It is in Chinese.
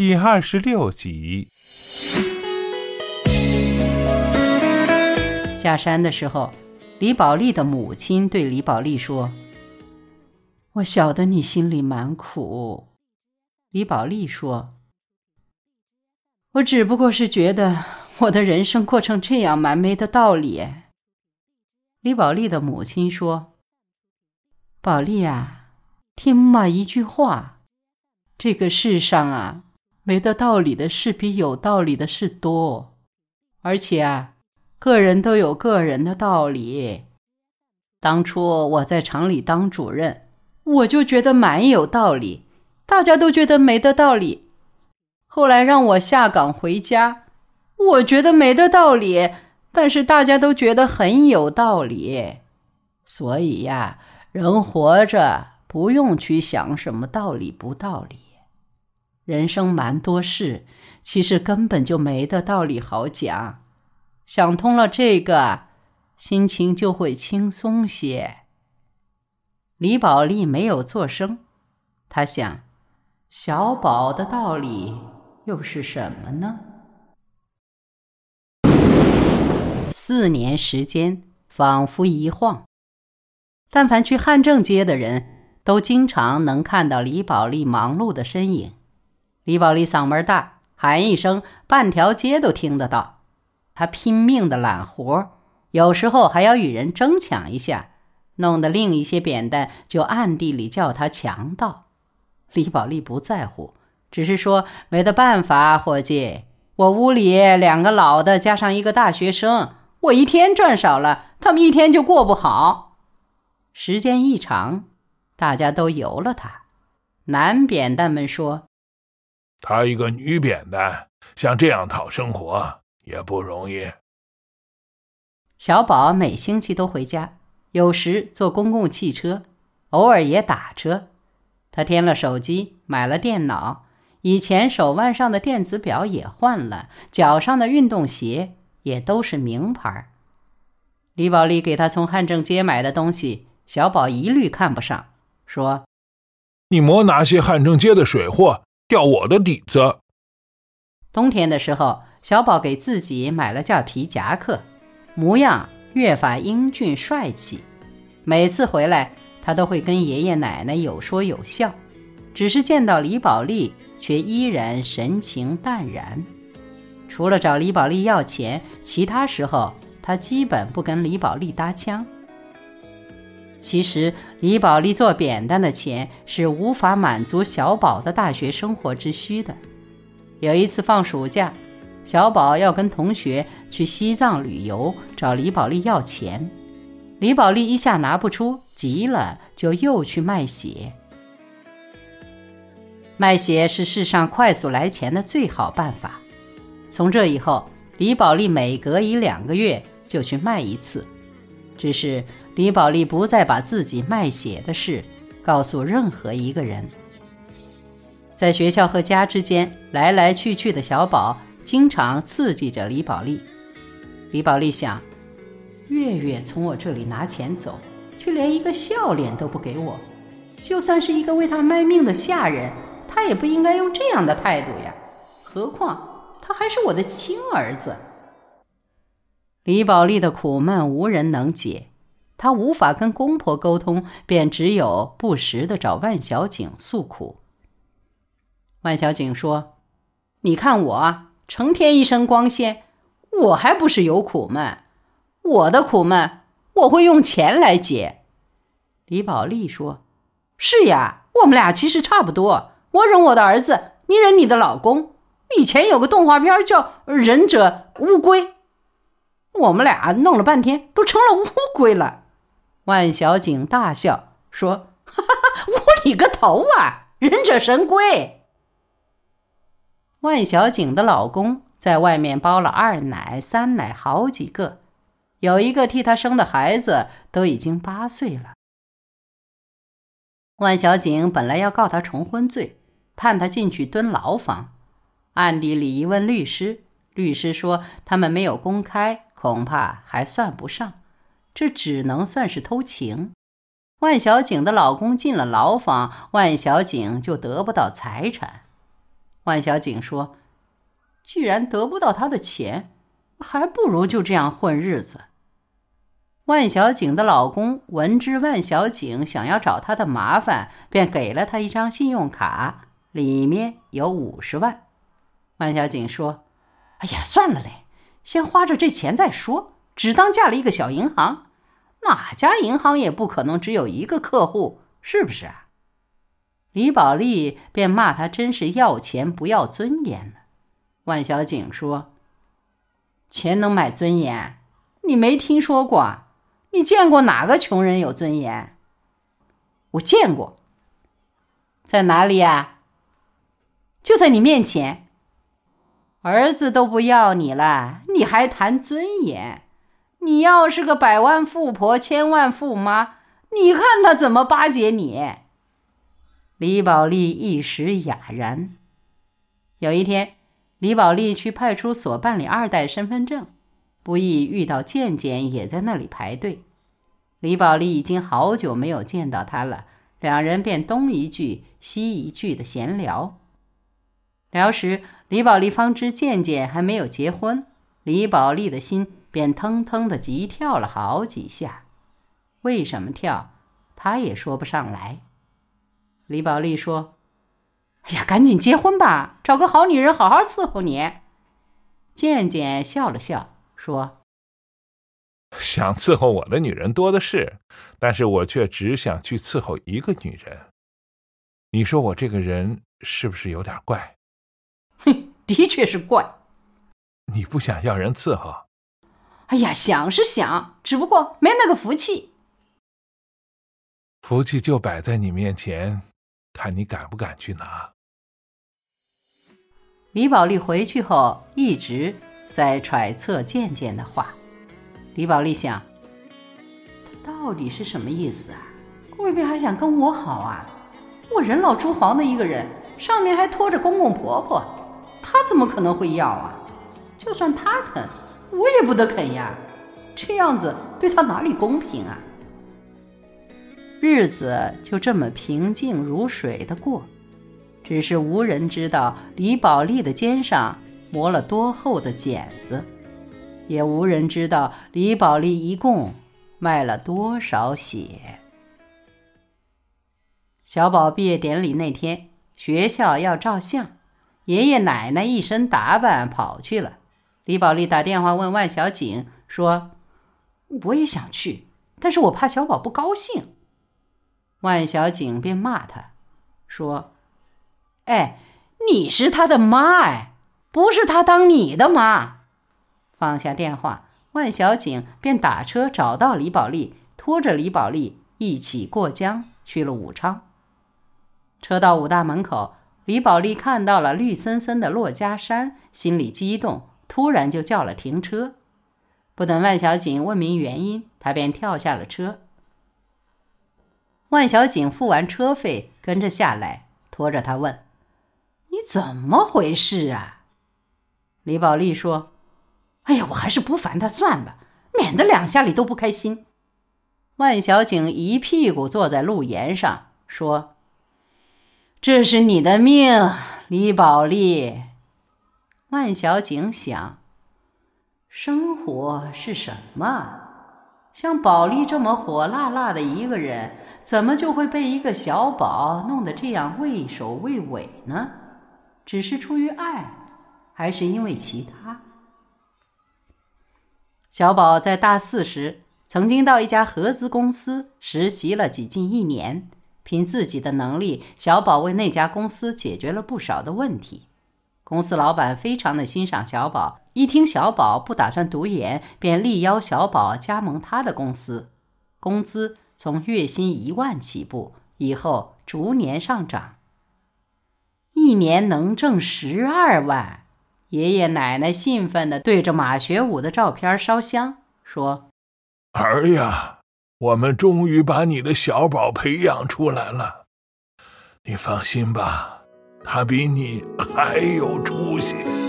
第二十六集。下山的时候，李宝莉的母亲对李宝莉说：“我晓得你心里蛮苦。”李宝莉说：“我只不过是觉得我的人生过成这样蛮没的道理。”李宝莉的母亲说：“宝莉啊，听妈一句话，这个世上啊，没得道理的事比有道理的事多，而且啊，个人都有个人的道理。当初我在厂里当主任，我就觉得蛮有道理，大家都觉得没得道理。后来让我下岗回家，我觉得没得道理。”但是大家都觉得很有道理，所以呀，人活着不用去想什么道理不道理，人生蛮多事，其实根本就没的道理好讲。想通了这个，心情就会轻松些。李宝莉没有作声，她想，小宝的道理又是什么呢？四年时间仿佛一晃，但凡去汉正街的人都经常能看到李宝莉忙碌的身影。李宝莉嗓门大，喊一声，半条街都听得到。她拼命的揽活，有时候还要与人争抢一下，弄得另一些扁担就暗地里叫她强盗。李宝莉不在乎，只是说没得办法，伙计，我屋里两个老的加上一个大学生。我一天赚少了，他们一天就过不好。时间一长，大家都由了他。男扁担们说：“她一个女扁担，像这样讨生活也不容易。”小宝每星期都回家，有时坐公共汽车，偶尔也打车。他添了手机，买了电脑，以前手腕上的电子表也换了，脚上的运动鞋。也都是名牌。李宝莉给他从汉正街买的东西，小宝一律看不上，说：“你莫拿些汉正街的水货掉我的底子。”冬天的时候，小宝给自己买了件皮夹克，模样越发英俊帅气。每次回来，他都会跟爷爷奶奶有说有笑，只是见到李宝莉，却依然神情淡然。除了找李宝莉要钱，其他时候他基本不跟李宝莉搭腔。其实李宝莉做扁担的钱是无法满足小宝的大学生活之需的。有一次放暑假，小宝要跟同学去西藏旅游，找李宝莉要钱，李宝莉一下拿不出，急了就又去卖血。卖血是世上快速来钱的最好办法。从这以后，李宝莉每隔一两个月就去卖一次。只是李宝莉不再把自己卖血的事告诉任何一个人。在学校和家之间来来去去的小宝，经常刺激着李宝莉。李宝莉想，月月从我这里拿钱走，却连一个笑脸都不给我。就算是一个为他卖命的下人，他也不应该用这样的态度呀。何况……他还是我的亲儿子。李宝莉的苦闷无人能解，她无法跟公婆沟通，便只有不时的找万小景诉苦。万小景说：“你看我成天一身光鲜，我还不是有苦闷？我的苦闷我会用钱来解。”李宝莉说：“是呀，我们俩其实差不多。我忍我的儿子，你忍你的老公。”以前有个动画片叫《忍者乌龟》，我们俩弄了半天都成了乌龟了。万小景大笑说：“哈哈，乌你个头啊！忍者神龟。”万小景的老公在外面包了二奶、三奶好几个，有一个替他生的孩子都已经八岁了。万小景本来要告他重婚罪，判他进去蹲牢房。暗地里一问律师，律师说他们没有公开，恐怕还算不上，这只能算是偷情。万小景的老公进了牢房，万小景就得不到财产。万小景说：“既然得不到他的钱，还不如就这样混日子。”万小景的老公闻知万小景想要找他的麻烦，便给了他一张信用卡，里面有五十万。万小景说：“哎呀，算了嘞，先花着这钱再说，只当嫁了一个小银行。哪家银行也不可能只有一个客户，是不是啊？”李宝莉便骂他真是要钱不要尊严了。万小景说：“钱能买尊严？你没听说过？你见过哪个穷人有尊严？我见过，在哪里呀？就在你面前。”儿子都不要你了，你还谈尊严？你要是个百万富婆、千万富妈，你看他怎么巴结你？李宝莉一时哑然。有一天，李宝莉去派出所办理二代身份证，不意遇到健健也在那里排队。李宝莉已经好久没有见到他了，两人便东一句西一句的闲聊。聊时，李宝莉方知健健还没有结婚，李宝莉的心便腾腾的急跳了好几下。为什么跳，他也说不上来。李宝莉说：“哎呀，赶紧结婚吧，找个好女人好好伺候你。”健健笑了笑说：“想伺候我的女人多的是，但是我却只想去伺候一个女人。你说我这个人是不是有点怪？”哼，的确是怪。你不想要人伺候？哎呀，想是想，只不过没那个福气。福气就摆在你面前，看你敢不敢去拿。李宝莉回去后一直在揣测健健的话。李宝莉想，他到底是什么意思啊？未必还想跟我好啊？我人老珠黄的一个人，上面还拖着公公婆婆。他怎么可能会要啊？就算他肯，我也不得肯呀。这样子对他哪里公平啊？日子就这么平静如水的过，只是无人知道李宝莉的肩上磨了多厚的茧子，也无人知道李宝莉一共卖了多少血。小宝毕业典礼那天，学校要照相。爷爷奶奶一身打扮跑去了，李宝莉打电话问万小景说：“我也想去，但是我怕小宝不高兴。”万小景便骂他，说：“哎，你是他的妈哎，不是他当你的妈。”放下电话，万小景便打车找到李宝莉，拖着李宝莉一起过江去了武昌。车到武大门口。李宝莉看到了绿森森的珞珈山，心里激动，突然就叫了停车。不等万小景问明原因，他便跳下了车。万小景付完车费，跟着下来，拖着他问：“你怎么回事啊？”李宝莉说：“哎呀，我还是不烦他算了，免得两下里都不开心。”万小景一屁股坐在路沿上，说。这是你的命，李宝莉。万小景想：生活是什么？像宝莉这么火辣辣的一个人，怎么就会被一个小宝弄得这样畏首畏尾呢？只是出于爱，还是因为其他？小宝在大四时，曾经到一家合资公司实习了几近一年。凭自己的能力，小宝为那家公司解决了不少的问题。公司老板非常的欣赏小宝，一听小宝不打算读研，便力邀小宝加盟他的公司。工资从月薪一万起步，以后逐年上涨，一年能挣十二万。爷爷奶奶兴奋地对着马学武的照片烧香，说：“儿呀！”我们终于把你的小宝培养出来了，你放心吧，他比你还有出息。